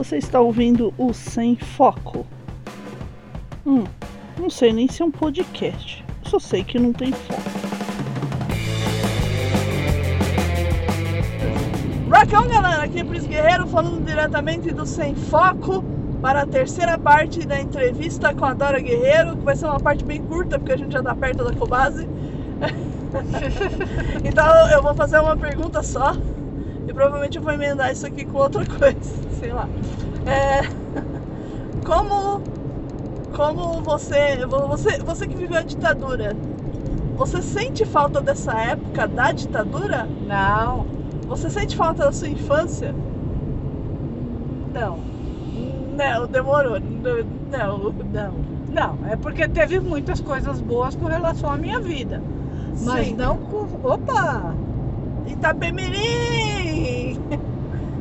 Você está ouvindo o Sem Foco. Hum, não sei nem se é um podcast. Só sei que não tem foco. Rockão, galera! Aqui é Pris Guerreiro falando diretamente do Sem Foco para a terceira parte da entrevista com a Dora Guerreiro, que vai ser uma parte bem curta, porque a gente já está perto da Cobase. então eu vou fazer uma pergunta só e provavelmente eu vou emendar isso aqui com outra coisa, sei lá. É, como, como você, você, você que viveu a ditadura, você sente falta dessa época da ditadura? Não. Você sente falta da sua infância? Não. Não, demorou. Não, não. Não, é porque teve muitas coisas boas com relação à minha vida. Mas Sim. não com. Opa! Itapemirim!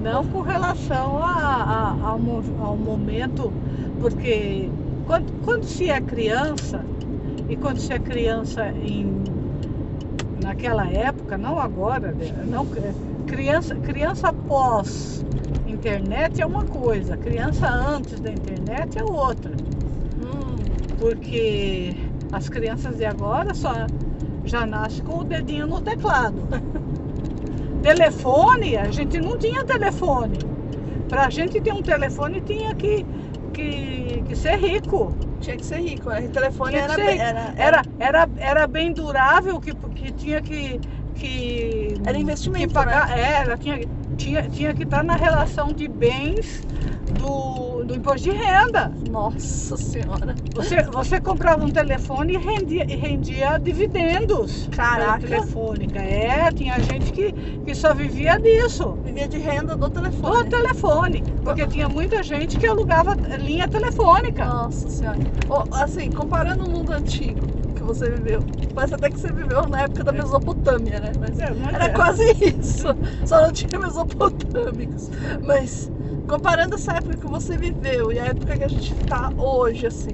Não com relação a, a- ao, ao momento, porque quando, quando se é criança, e quando se é criança em, naquela época, não agora, né, não, criança, criança pós internet é uma coisa, criança antes da internet é outra. Hum, porque as crianças de agora só já nascem com o dedinho no teclado. Telefone, a gente não tinha telefone. Para a gente ter um telefone tinha que, que, que ser rico. tinha que ser rico, né? O telefone era, ser bem- era, Era, era, era bem durável, que, que tinha que. que Era investimento, que pagar, é, ela tinha, tinha, tinha que estar na relação de bens do, do imposto de renda. Nossa senhora. Você, você comprava um telefone e rendia, e rendia dividendos. Caraca. Telefônica. É, tinha gente que, que só vivia disso. Vivia de renda do Do telefone. telefone. Porque tinha muita gente que alugava linha telefônica. Nossa senhora. Ô, assim, comparando o mundo antigo que você viveu, parece até que você viveu na época da Mesopotâmia, né? Mas É, mas era é. quase isso. Só não tinha mesopotâmicos. Mas comparando essa época que você viveu e a época que a gente tá hoje, assim,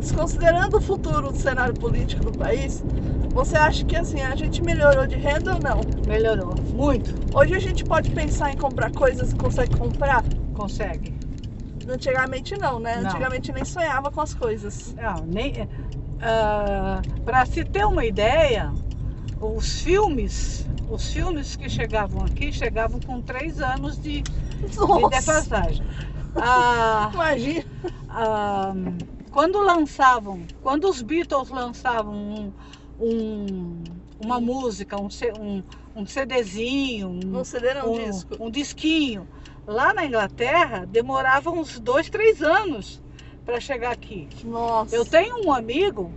desconsiderando o futuro do cenário político do país, você acha que assim, a gente melhorou de renda ou não? Melhorou. Muito. Hoje a gente pode pensar em comprar coisas e consegue comprar? Consegue. Antigamente não, né? Não. Antigamente nem sonhava com as coisas. Não, nem. Para se ter uma ideia, os filmes, os filmes que chegavam aqui chegavam com três anos de, de defasagem. Ah, imagina. ah, quando lançavam, quando os Beatles lançavam um, um- uma música, um, um, um CDzinho, um, Não CD não, um, disco. um disquinho, lá na Inglaterra demorava uns dois, três anos para chegar aqui. Nossa. Eu tenho um amigo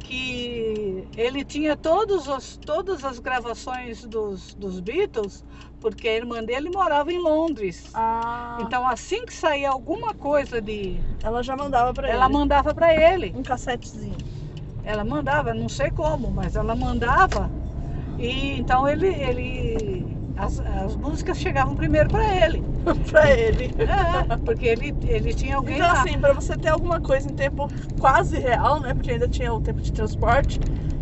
que ele tinha todos os, todas as gravações dos, dos Beatles, porque a irmã dele morava em Londres. Ah, Então, assim que saía alguma coisa de. ela já mandava pra Ela ele. mandava para ele. Um cassetezinho. Ela mandava, não sei como, mas ela mandava. E então ele. ele as, as músicas chegavam primeiro para ele. pra ele. É, porque ele, ele tinha alguém Então, lá. assim, pra você ter alguma coisa em tempo quase real, né? Porque ainda tinha o tempo de transporte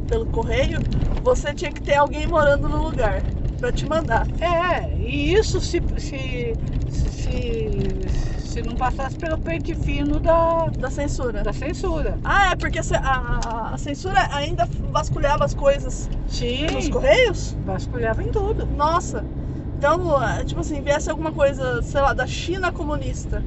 pelo correio, você tinha que ter alguém morando no lugar pra te mandar. É, e isso se, se, se, se não passasse pelo pente fino da, Da censura. da censura. Ah, é porque a, a- a- censura ainda vasculhava as coisas Sim, nos correios? vasculhava em tudo. Nossa. Então, é, tipo assim, viesse alguma coisa, sei lá, da China comunista.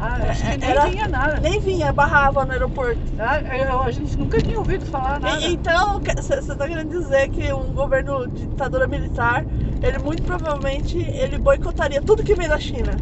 Ah, acho que nem Era- tinha nada. Nem vinha, barrava no aeroporto. Ah, eu- a gente nunca tinha ouvido falar nada. E- Então, você está querendo dizer que um governo de ditadura militar, ele muito provavelmente ele boicotaria tudo que vem da China.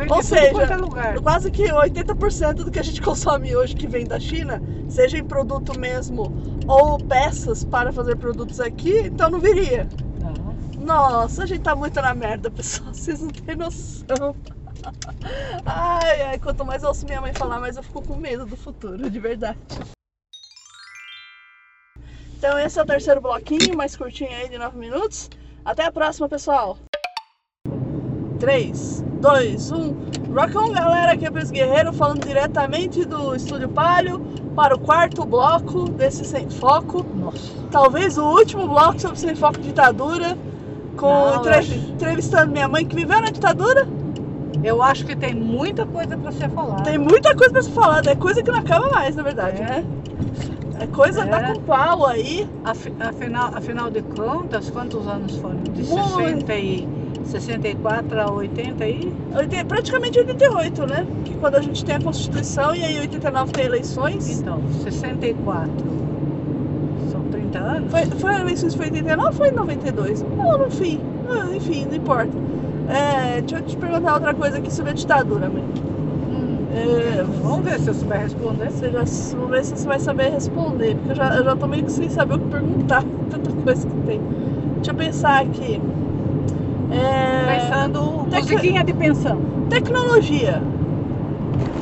Vem Ou seja, é. Quase que 80% do que a gente consome hoje que vem da China, seja em produto mesmo ou peças para fazer produtos aqui, então não viria. Não. Nossa, a gente tá muito na merda, pessoal. Vocês não têm noção. Ai, ai, quanto mais eu ouço minha mãe falar, mais eu fico com medo do futuro, de verdade. Então esse é o terceiro bloquinho, mais curtinho aí de 9 minutos. Até a próxima, pessoal. 3, 2, 1. Rock on, galera, aqui é Pris Guerreiro falando diretamente do Estúdio Palio para o quarto bloco desse Sem Foco. Nossa. Talvez o último bloco sobre Sem Foco ditadura, com Não, acho- entrevistando minha mãe que viveu na ditadura. Eu acho que tem muita coisa para ser falada. Tem muita coisa pra se falar, é coisa que não acaba mais, na verdade, É. né? É coisa É. da com pau aí. Afi- Afinal, afinal de contas, quantos anos foram? De Muito. 60 e, 64 a 80 aí? Oitenta- Praticamente 88, né? Que quando a gente tem a Constituição e aí 89 tem eleições. Então, 64. São 30 anos? Foi, foi eleições foi em 89 ou foi em 92? Não, enfim. Ah, Enfim, não importa. É, deixa eu te perguntar outra coisa aqui sobre a ditadura, mãe. Hum, É, Vamos ver se eu souber responder. você já, vamos ver se você vai saber responder, porque eu já, eu já tô meio que sem saber o que perguntar. Tanta coisa que tem. Deixa eu pensar aqui. É, Pensando, Tec- musiquinha de pensão. Tecnologia.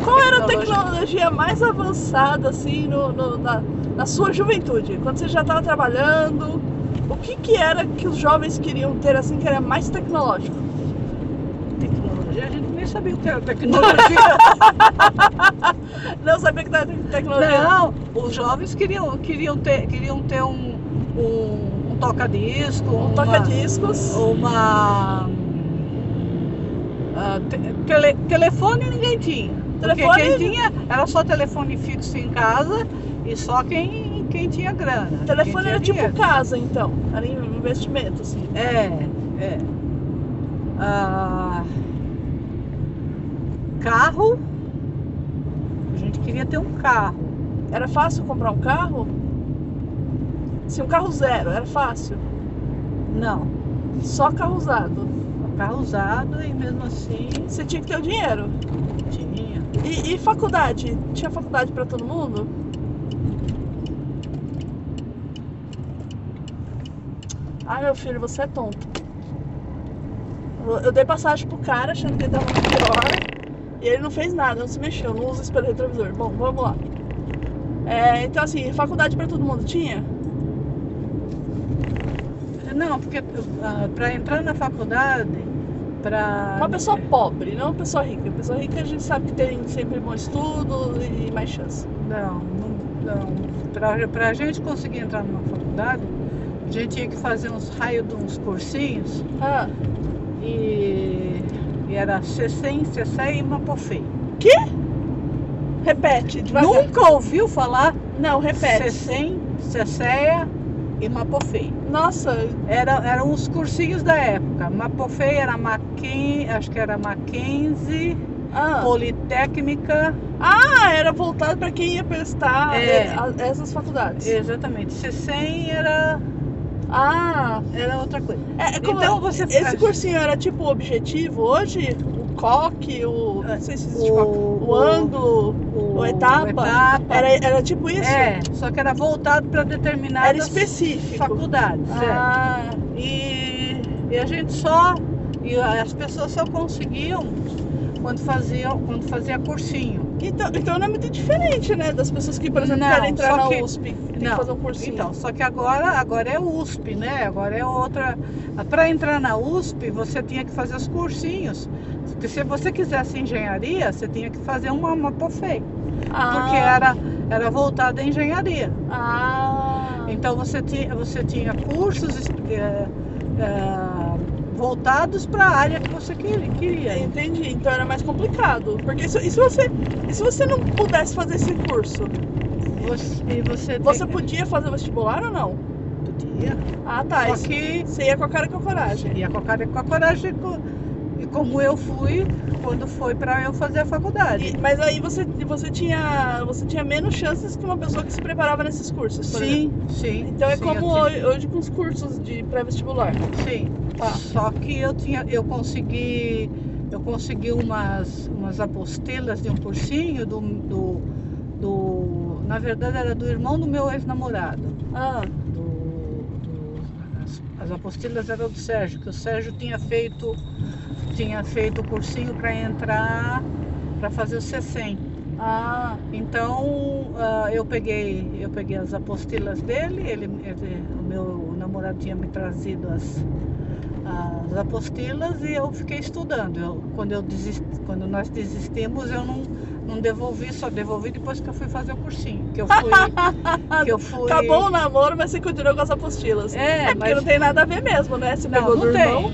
Qual era a Tecnologia. mais avançada, assim, no, no- na, na sua juventude? Quando você já estava trabalhando, o que que era que os jovens queriam ter, assim, que era mais tecnológico? Tecnologia, a gente nem sabia o que era tecnologia. Não sabia que era te- tecnologia. Não, os jovens queriam, queriam ter, queriam ter um, um toca-disco, Um toca-discos. uma. ah, te- tele- telefone ninguém tinha. Porque Telefone- quem tinha era só telefone fixo em casa e só quem, quem tinha grana. telefone era tipo dinheiro. casa, então. Era investimento, assim. É, é. Ah, carro. A gente queria ter um carro. Era fácil comprar um carro? Se um carro zero, era fácil. Não, Só carro usado. carro usado e mesmo assim Você tinha que ter o dinheiro. tinha. E, e faculdade? Tinha faculdade pra todo mundo? Ai, meu filho, você é tonto. Eu- dei passagem pro cara achando que ele tava pior. E ele não fez nada, não se mexeu, não usa espelho retrovisor. Bom, vamos lá. É, então, assim, faculdade pra todo mundo tinha? Não, porque para entrar na faculdade, para. Uma pessoa pobre, não uma pessoa rica. Uma pessoa rica a gente sabe que tem sempre bom estudo e mais chance. Não, não. não. Para a gente conseguir entrar numa faculdade, a gente tinha que fazer uns raios de uns cursinhos Ah, e, e era CCEM, CCE e Mapofei. repete, devagar. Nunca ouviu falar Não, repete. CCEM, CCEA e Mapofei. Nossa, Era, eram os cursinhos da época. Mapofei era Mackenzie, acho que era Mackenzie, ah. Politécnica. Ah, era voltado para quem ia prestar É. a- essas faculdades. Exatamente. CCEM era, Ah, era outra coisa. é, Então você esse faz- cursinho era tipo objetivo hoje? O coque, o. Não sei se existe O- coque. O ângulo, o etapa. etapa. Era, era tipo isso? É, só que era voltado para determinadas Era específico. faculdades. é. Ah, E, e a gente só. E as pessoas só conseguiam quando faziam quando fazia cursinho. então, então não é muito diferente, né? Das pessoas que, por exemplo, Não, querem entrar na que- USP. Tem não, que fazer um cursinho. Então, só que agora, agora é USP, né? Agora é outra. Para entrar na USP, você tinha que fazer os cursinhos. Porque se você quisesse engenharia, você tinha que fazer uma, uma POFEI. ah, Porque era, era voltada à engenharia. Ah, Então você tinha, você tinha cursos eh, eh, voltados para a área que você queria. entendi. Então era mais complicado. Porque se, e se você, e se você não pudesse fazer esse curso? Você, você, Você tem- podia fazer vestibular ou não? podia. Ah, tá. Só que Você ia com a cara e com a coragem. ia com a cara e com a coragem. co- E como eu fui quando foi para eu fazer a faculdade. E- mas aí você, você, tinha, você tinha menos chances que uma pessoa que se preparava nesses cursos, por exemplo. Sim, sim. Então é sim, como tinha- hoje, hoje com os cursos de pré-vestibular. Sim. Tá. Só que eu tinha, eu consegui, eu consegui umas, umas apostilas de um cursinho do, do, do- na verdade era do irmão do meu ex-namorado. Ah, as, as apostilas eram do Sérgio, que o Sérgio tinha feito, tinha feito o cursinho para entrar, para fazer o C100. ah, Então ah, eu peguei, eu peguei as apostilas dele, ele, ele- o meu namorado tinha me trazido as, as apostilas e eu fiquei estudando. Eu, quando, eu desisti, quando nós desistimos, eu não, não devolvi, só devolvi depois que eu fui fazer o cursinho. Que eu fui. que eu fui acabou o namoro, mas você continuou com as apostilas. É, É, porque mas não tem nada a ver mesmo, né? Não, pegou não do tem. irmão.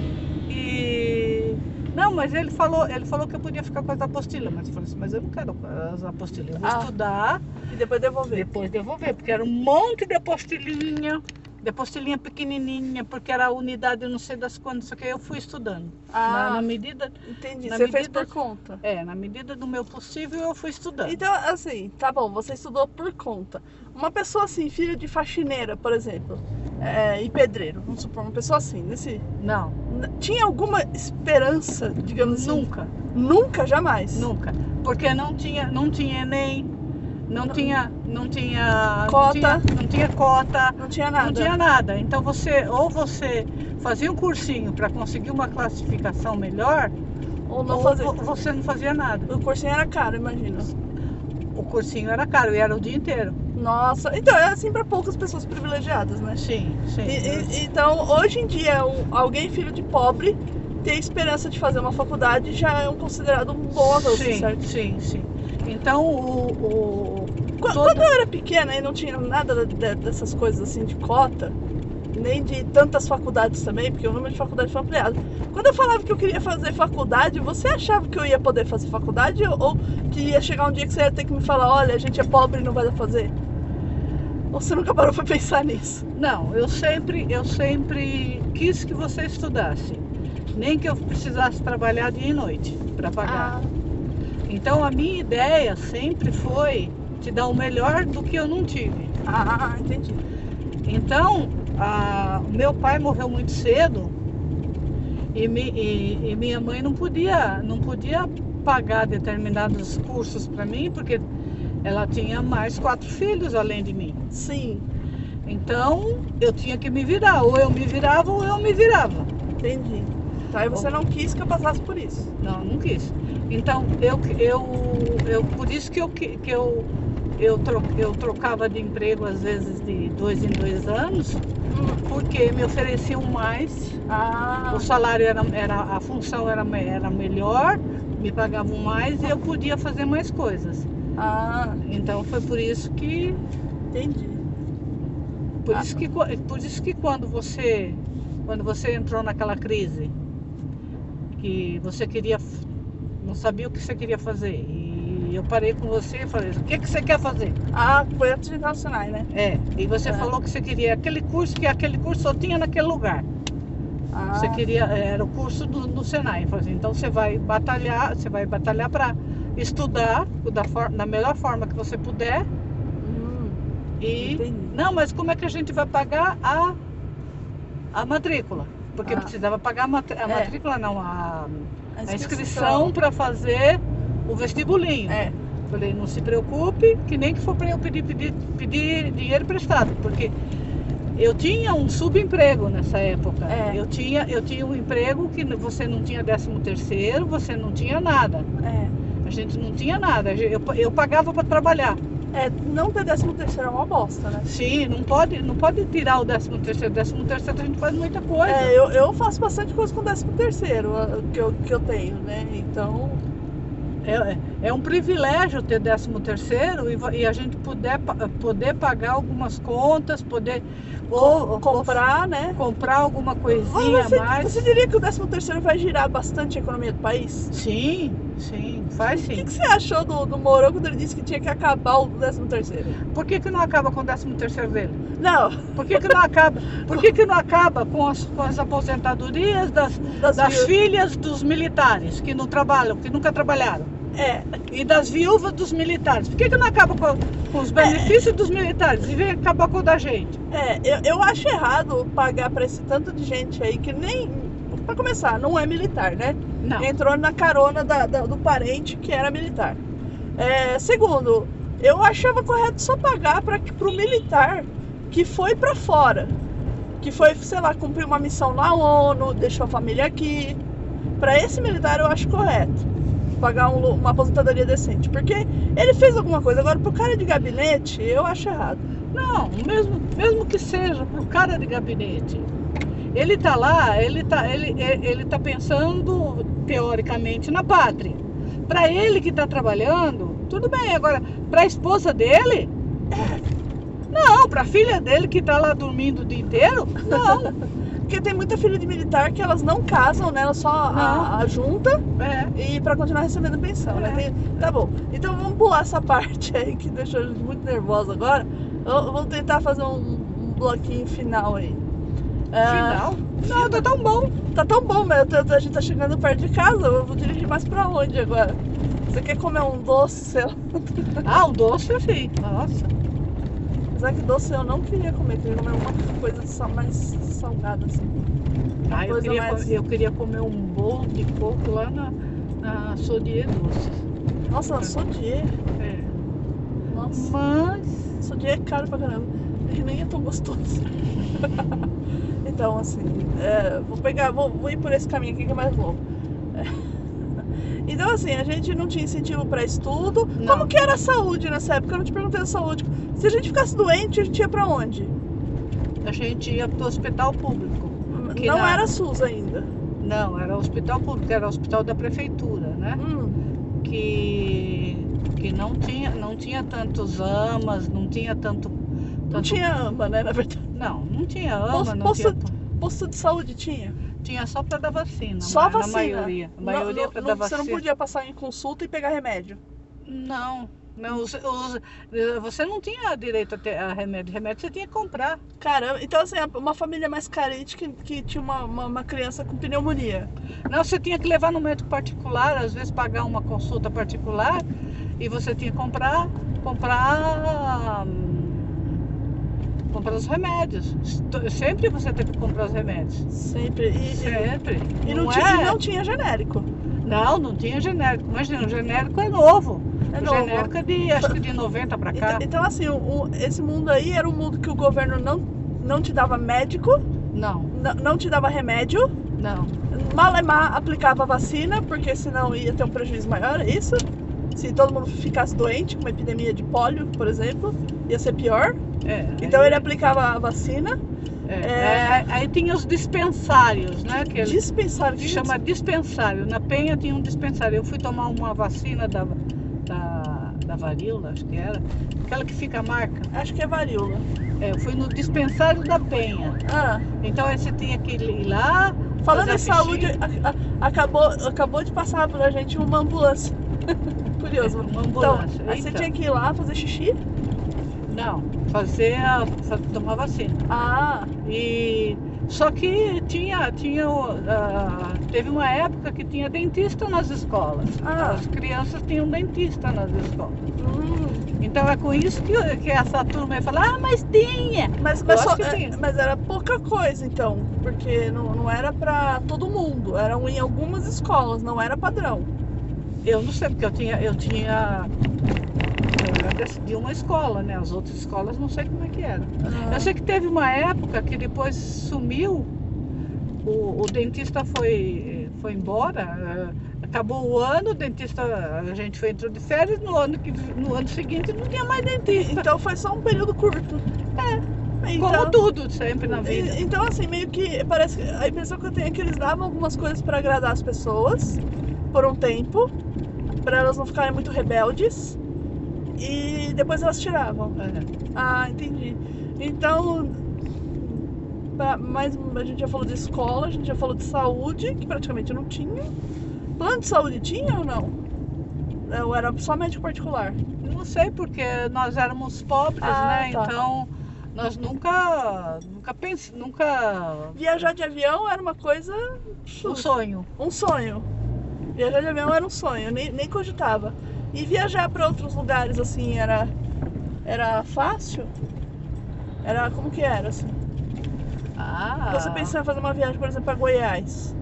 E. Não, Não, mas ele falou, ele falou que eu podia ficar com as apostilas, mas eu falei assim, mas eu não quero as apostilas, eu vou Ah. estudar, E depois devolver. depois devolver, porque era um monte de apostilinha, de apostilinha pequenininha, porque era a unidade não sei das quantas, só que eu fui estudando. Ah. Na, na medida, Entendi. Na Você fez medida- por conta. é, na medida do meu possível eu fui estudando. Então, assim, tá bom, você estudou por conta. Uma pessoa assim, filha de faxineira, por exemplo, é, e pedreiro, vamos supor, uma pessoa assim, nesse. Não, Tinha alguma esperança, digamos assim? nunca. Nunca, jamais. Nunca. Porque não tinha, não tinha Enem, não, Não. tinha, não tinha Cota. Não tinha, não tinha cota, Não tinha nada. não tinha nada. Então você ou você fazia um cursinho para conseguir uma classificação melhor, Ou não ou você não fazia nada. O cursinho era caro, imagina. O cursinho era caro e era o dia inteiro. Nossa, então é assim pra poucas pessoas privilegiadas, né? Sim, sim. E- e- então, hoje em dia, um- alguém filho de pobre ter esperança de fazer uma faculdade já é um considerado um bom avanço, sim, certo? sim, sim. Então o, o Qu- todo- Quando eu era pequena e não tinha nada de- dessas coisas assim de cota, nem de tantas faculdades também, porque o número de faculdades foi ampliado. Quando eu falava que eu queria fazer faculdade, você achava que eu ia poder fazer faculdade ou, que ia chegar um dia que você ia ter que me falar, olha, a gente é pobre e não vai fazer? Ou você nunca parou pra pensar nisso? Não, eu sempre, eu sempre quis que você estudasse. Nem que eu precisasse trabalhar dia e noite para pagar. Ah, Então a minha ideia sempre foi te dar o melhor do que eu não tive. ah, entendi. Então, a- meu pai morreu muito cedo e, mi- e- e minha mãe não podia, não podia pagar determinados cursos para mim, porque ela tinha mais quatro filhos além de mim. Sim, Então, eu tinha que me virar. Ou eu me virava ou eu me virava. entendi. Tá, e você não quis que eu passasse por isso. Não, não quis. Então, eu, eu, eu por isso que eu, que eu, eu, tro, eu trocava de emprego às vezes de dois em dois anos, porque me ofereciam mais, Ah, o salário era, era a função era, era melhor, me pagavam mais e eu podia fazer mais coisas. ah, Então foi por isso que entendi. por Ah. isso que por isso que quando você quando você entrou naquela crise que você queria não sabia o que você queria fazer e eu parei com você e falei o que que você quer fazer Ah, foi antes de Senai, né? é e você É. falou que você queria aquele curso que aquele curso só tinha naquele lugar Ah, você queria era o curso do, do Senai falei assim, então você vai batalhar você vai batalhar para estudar da, for, da melhor forma que você puder hum, e entendi. Não, mas como é que a gente vai pagar a, a matrícula? Porque Ah. precisava pagar a, É. matrícula, não, a, a inscrição para fazer o vestibulinho. É, Falei, não se preocupe, que nem que for para eu pedir, pedir, pedir dinheiro emprestado, porque eu tinha um subemprego nessa época. É. Eu, tinha, eu tinha um emprego que você não tinha décimo terceiro, você não tinha nada. é. A gente não tinha nada. Eu, eu pagava para trabalhar. É, não ter décimo terceiro é uma bosta, né? Sim, não pode, não pode tirar o 13 terceiro. Décimo terceiro a gente faz muita coisa. É, eu, eu faço bastante coisa com o décimo terceiro que eu, que eu tenho, né? Então, É, é um privilégio ter 13 terceiro e, e a gente puder, poder pagar algumas contas, poder ou, ou comprar, né? comprar alguma coisinha você, mais. você diria que o décimo terceiro vai girar bastante a economia do país? Sim, sim, faz O que, sim. que você achou do, do Mourão quando ele disse que tinha que acabar o décimo terceiro? Por que, que não acaba com o 13 terceiro dele? Não, Por que, que não acaba? Por que, que não acaba com as, com as aposentadorias das, das, das filhas dos militares que não trabalham, que nunca trabalharam? É, E das viúvas dos militares. Por que, que não acaba com, com os benefícios dos militares e vem acabar com o da gente? é eu, eu acho errado pagar pra esse tanto de gente aí que nem. Pra começar, não é militar, né? Não. entrou na carona da- da- do parente que era militar. É, segundo, eu achava correto só pagar para o militar que foi para fora, que foi, sei lá, cumprir uma missão na ONU, deixou a família aqui. Para esse militar eu acho correto pagar um uma aposentadoria decente, porque ele fez alguma coisa. Agora, pro cara de gabinete, eu acho errado. Não, mesmo, mesmo que seja pro cara de gabinete. Ele tá lá, ele tá, ele, ele tá pensando teoricamente na pátria. Para ele que tá trabalhando, tudo bem. Agora, para a esposa dele, não. Para a filha dele que tá lá dormindo o dia inteiro, não. Porque tem muita filha de militar que elas não casam, né? Elas só a, a junta É. e pra continuar recebendo pensão, né? É. Tem- tá bom. Então vamos pular essa parte aí que deixou a gente muito nervosa agora. Eu- Vamos tentar fazer um, um bloquinho final aí. Ah, Final? Não, tá tão bom. Tá tão bom, mas eu a gente tá chegando perto de casa. Eu vou dirigir mais pra onde agora? Você quer comer um doce, sei lá? Ah, o doce sim. Nossa. Apesar que doce eu não queria comer, queria comer uma coisa mais salgada assim. Uma Ah, eu, queria, mais- eu queria comer um bolo de coco lá na, na Sodier Doce. Nossa, sodier. É. Nossa, Mas. sodier é caro pra caramba. E nem é tão gostoso. então, assim, é, vou pegar, vou, vou ir por esse caminho aqui que é mais longo. É. Então, assim, a gente não tinha incentivo pra estudo. Não. Como que era a saúde nessa época? Eu não te perguntei a saúde. Se a gente ficasse doente, a gente ia pra onde? A gente ia pro hospital público. Não na- era SUS ainda. Não, era hospital público, era hospital da prefeitura, né? Hum, Que, que não, tinha, não tinha tantos amas, não tinha tanto. não tanto- tinha AMA, né? Na verdade. Não, não tinha ama, Posto- não posto- tinha. Posto de saúde tinha. Tinha só para dar vacina. Só na, vacina. Na maioria. A Não- maioria não- para não- dar Você vacina. não podia passar em consulta e pegar remédio. Não. Não, os- os- eh, você não tinha direito a, ter, a remédio. Remédio você tinha que comprar. Caramba, então assim, uma família mais carente que, que tinha uma, uma, uma criança com pneumonia. Não, você tinha que levar no médico particular, às vezes pagar uma consulta particular e você tinha que comprar, comprar, hum, comprar os remédios. Esto- Sempre você teve que comprar os remédios. Sempre. E, Sempre. e não, não, tinha, é? e não tinha genérico. Não, não tinha genérico. Imagina, o genérico é novo. É novo. genérico é de, acho que de 90 pra cá. Então, então, assim, o- o- esse mundo aí era um mundo que o governo não, não te dava médico, Não, não, não te dava remédio, não. Malemar aplicava vacina, porque senão ia ter um prejuízo maior, é isso? Se todo mundo ficasse doente, com uma epidemia de pólio, por exemplo, ia ser pior. É, Então aí, ele aplicava a vacina, é, é- aí- tinha os dispensários, né? Que dispensário. se chama dispensário. Na Penha tinha um dispensário. Eu fui tomar uma vacina da, da, da varíola, acho que era. Aquela que fica a marca. Acho que é varíola. É, eu fui no dispensário da Penha. Ah, Então aí você tinha que ir lá. falando em a saúde, a- a- acabou, acabou de passar pra gente uma ambulância. Curioso. Uma Então, ambulância. aí você Eita. tinha que ir lá fazer xixi? Não, fazer a, tomar vacina. Ah, E só que tinha, tinha ah, teve uma época que tinha dentista nas escolas. Ah. As crianças tinham dentista nas escolas. hum, Então é com isso que, que essa turma ia falar, ah, mas tinha. mas, mas, só- é, sim. mas era pouca coisa então, porque não, não era pra todo mundo, eram em algumas escolas, não era padrão. Eu não sei, porque eu tinha, eu tinha. De uma escola, né? As outras escolas não sei como é que era. Ah, Eu sei que teve uma época que depois sumiu, o, o dentista foi, foi embora, eh, acabou o ano, o dentista, a gente foi entrou de férias, no ano, que, no ano seguinte não tinha mais dentista. Então foi só um período curto. É. Como Então, tudo sempre na vida. então assim, meio que parece que a impressão que eu tenho é que eles davam algumas coisas pra agradar as pessoas por um tempo, pra elas não ficarem muito rebeldes. E depois elas tiravam. É. Ah, entendi. Então, pra- mas a gente já falou de escola, a gente já falou de saúde, que praticamente não tinha. Plano de saúde tinha ou não? Ou era só médico particular? Não sei, porque nós éramos pobres, Ah, né? tá. Então nós nunca, nunca pensamos, nunca. Viajar de avião era uma coisa. Um sonho. um sonho. Viajar de avião era um sonho, nem, nem cogitava. E viajar para outros lugares assim era era fácil? Era como que era assim? Ah, Você pensava em fazer uma viagem, por exemplo, para Goiás?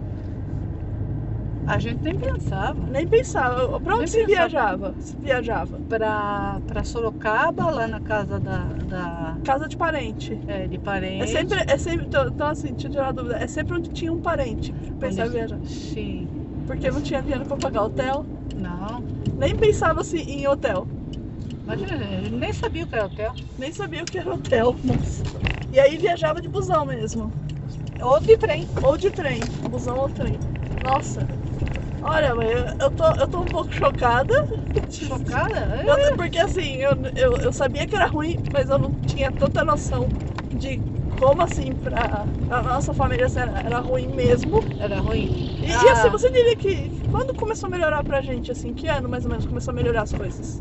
a gente nem pensava. Nem pensava. Para onde se viajava? Se viajava? Pra Sorocaba, lá na casa da, da Casa de parente. é, de É parente. sempre, é sempre, então, assim, deixa eu tirar uma dúvida. É sempre onde tinha um parente que pensava em viajar. Sim. Porque não tinha dinheiro para pagar hotel. Não. Nem pensava assim em hotel. Imagina, nem sabia o que era hotel. Nem sabia o que era hotel. Nossa. E aí viajava de busão mesmo. Ou de trem. Ou de trem. Busão ou trem. Nossa. Olha, mãe, eu, eu, tô, eu tô um pouco chocada. Chocada? É. Eu- porque assim, eu, eu, eu sabia que era ruim, mas eu não tinha tanta noção de Como assim, pra. A nossa família era, era ruim mesmo. Era ruim. E, e Ah. assim, você diria que quando começou a melhorar pra gente, assim, que ano mais ou menos começou a melhorar as coisas?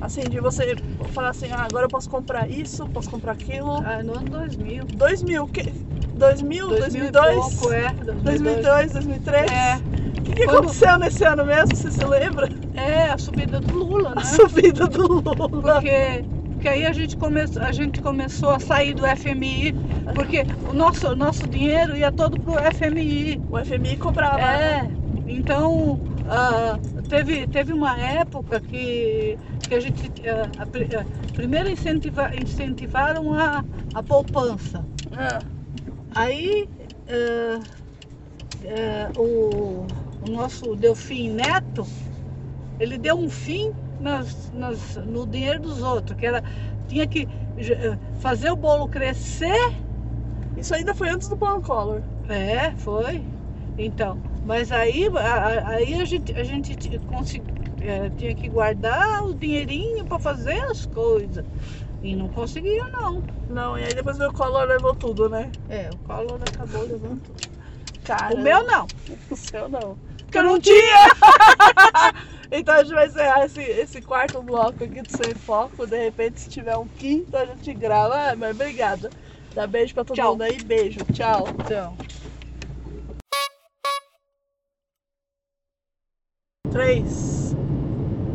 Assim, de você falar assim, ah, agora eu posso comprar isso, posso comprar aquilo. Ah, no ano 2000. 2000, que, 2000, 2000 e 2002, pouco, é. 2002, 2003. É, O que, que Quando- aconteceu nesse ano mesmo, você se lembra? é, a subida do Lula, né? A subida do Lula. Porque, porque aí a gente, come, a gente começou a sair do FMI, porque o nosso, nosso dinheiro ia todo pro FMI. O FMI comprava. né? É, então ah, teve, teve uma época que, que a gente ah, a pri- ah, primeiro incentiva, incentivaram a, a poupança. Ah, Aí ah, o, o nosso Delfim Neto, ele deu um fim nas, nas, no dinheiro dos outros, que era, tinha que eh, fazer o bolo crescer isso ainda foi antes do plano Collor. É, foi. Então, mas aí, aí a gente, a gente consegui- é, tinha que guardar o dinheirinho para fazer as coisas. E não conseguia, não. Não, e aí depois o Collor levou tudo, né? É, o Collor acabou levando tudo. Cara. O meu não. O seu não. Porque eu não tinha. Então a gente vai encerrar esse, esse quarto bloco aqui do Sem Foco. De repente, se tiver um quinto, a gente grava. Ah, mas obrigada. Dá beijo pra todo Tchau. mundo aí. Beijo. Tchau. Então. 3,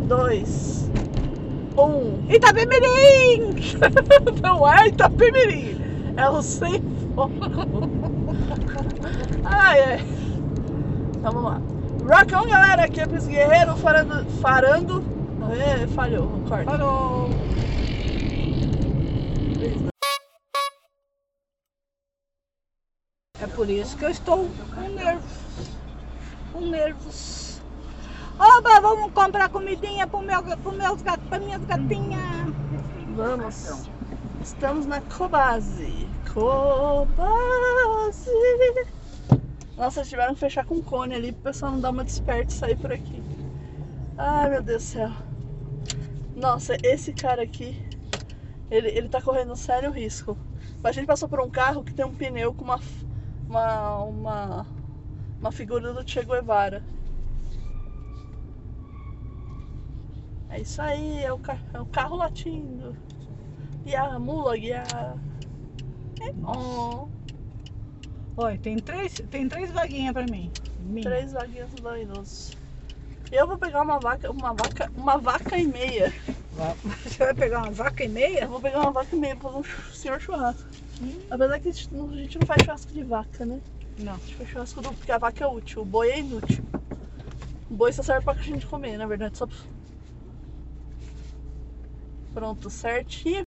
2, 1. Itapemirim! Não é Itapemirim. É o Sem Foco. Ai, ai. Então vamos lá. Rock on, galera. Aqui é Pris Guerreiro farando. farando. É, falhou. Corta. Parou. É por isso que eu estou com nervos. Com nervos. Oba, vamos comprar comidinha pro meu, pro meus gat, pra minhas gatinhas. Vamos. Estamos na Cobase. Cobase. Nossa, eles tiveram que fechar com cone ali pro pessoal não dar uma desperta e sair por aqui. Ai, meu Deus do céu. Nossa, esse cara aqui, ele, ele tá correndo um sério risco. A gente passou por um carro que tem um pneu com uma, uma, uma, uma figura do Che Guevara. É isso aí, é o, é o carro latindo. E a mula guiar. É bom. Olha, tem três, tem três vaguinhas pra mim. Minha. Três vaguinhas doidos. Eu vou pegar uma vaca, uma vaca, uma vaca e meia. Você vai pegar uma vaca e Eu meia? vou pegar uma vaca e meia pra fazer um chu- senhor churrasco. Hum. Apesar que a gente, não- a gente não faz churrasco de vaca, né? Não. A gente faz churrasco do, porque a vaca é útil, o boi é inútil. O boi só serve pra gente comer, na verdade, só. Pronto, certinho.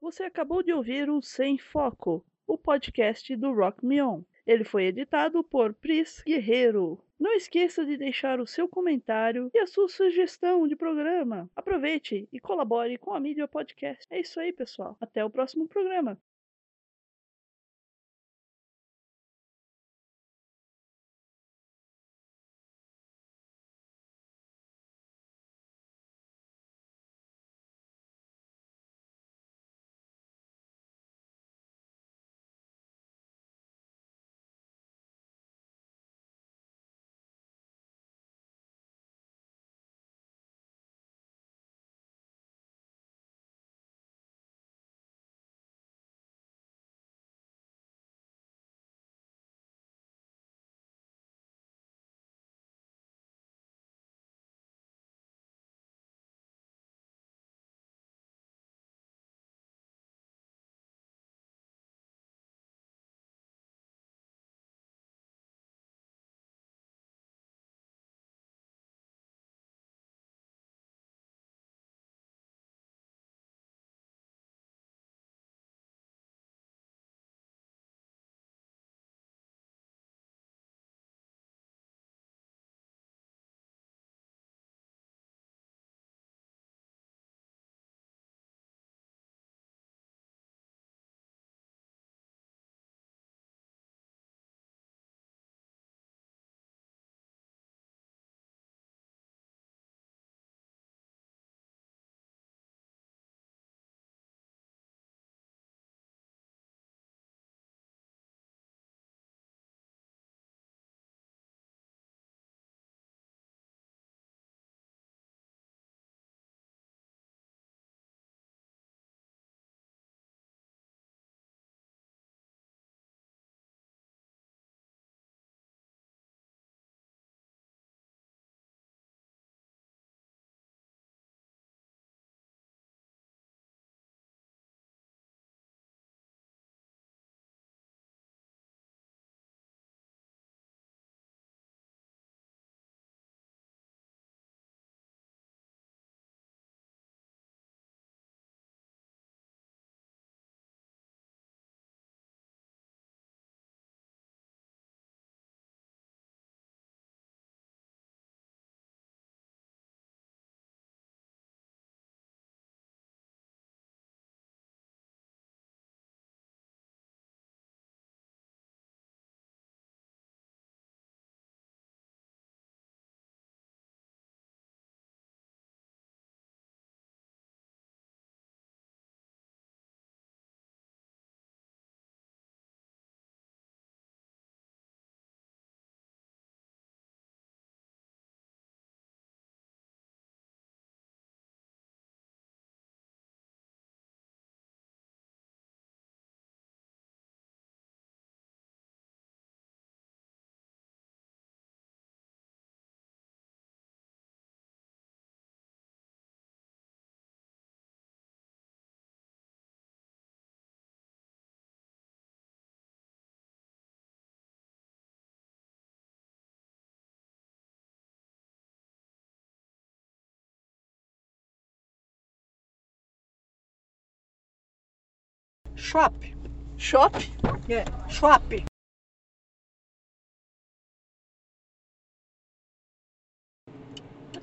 Você acabou de ouvir o Sem Foco, o podcast do Rock Me On. Ele foi editado por Pris Guerreiro. Não esqueça de deixar o seu comentário e a sua sugestão de programa. Aproveite e colabore com a mídia podcast. É isso aí, pessoal. Até o próximo programa. Schwab. Shop? É, Schwab.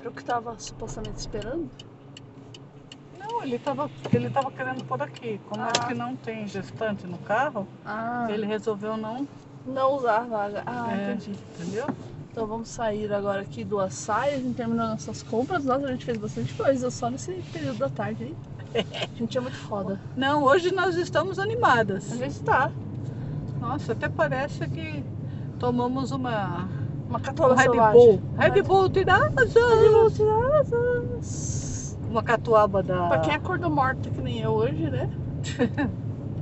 Era o que tava supostamente esperando? Não, ele tava, ele tava querendo por aqui. Como Ah. é que não tem gestante no carro, Ah, ele resolveu não. não usar a vaga. Ah, é, entendi. Entendeu? Então vamos sair agora aqui do açaí, a gente terminou nossas compras. Nossa, a gente fez bastante coisa só nesse período da tarde aí. A gente é muito foda. Não, hoje nós estamos animadas. A gente tá. Nossa, até parece que tomamos uma Uma um catola Red. Bull. Red Bull tira Red Bull asas. tira asas. Uma catuaba da. Pra quem acordou morta que nem eu hoje, né?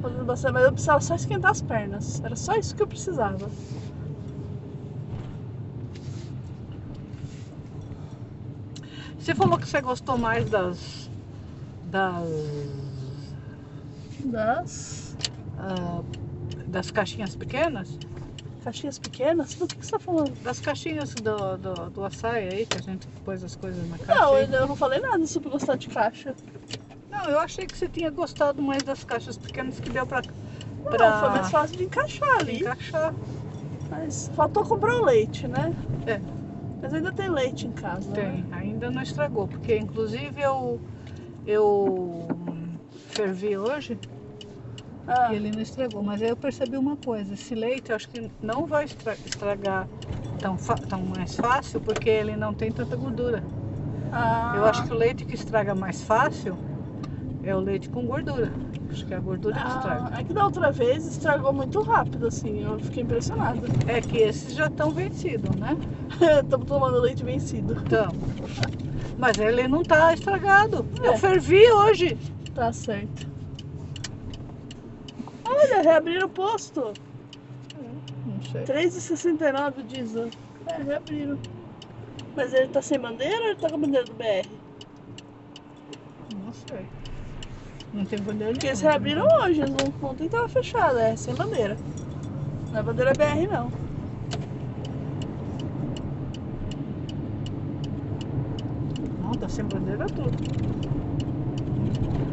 Fazendo bastante, Mas eu precisava só esquentar as pernas. Era só isso que eu precisava. Você falou que você gostou mais das. Das. Das ah, das caixinhas pequenas? caixinhas pequenas? Do que, que você tá falando? Das caixinhas do, do, do açaí aí, que a gente pôs as coisas na Não, caixinha. eu não falei nada sobre gostar de caixa. Não, eu achei que você tinha gostado mais das caixas pequenas que deu pra, Não, foi mais fácil de encaixar ali. encaixar. Mas faltou comprar o leite, né? É. Mas ainda tem leite em casa. né? Tem, ainda não estragou, porque inclusive eu, eu fervi hoje Ah, e ele não estragou. Mas aí eu percebi uma coisa, esse leite eu acho que não vai estra- estragar tão, tão mais fácil, porque ele não tem tanta gordura. ah, Eu acho que o leite que estraga mais fácil é o leite com gordura. Acho que é a gordura que estraga. ah, é que da outra vez estragou muito rápido, assim. Eu fiquei impressionada. É que esses já estão vencidos, né? Estamos tomando leite vencido. Então. Mas ele não tá estragado. É. Eu fervi hoje. Tá certo. Olha, reabriram o posto. Não sei. 3,69 o diesel. É, reabriram. Mas ele tá sem bandeira ou ele tá com a bandeira do BR? Não sei. Não tem bandeira Porque eles reabriram hoje, eles não, ontem tava fechado, é sem bandeira. Não é bandeira BR não. Sem bandeira tudo.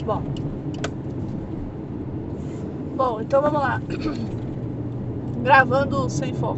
Bom, Bom, então vamos lá. Gravando sem foco.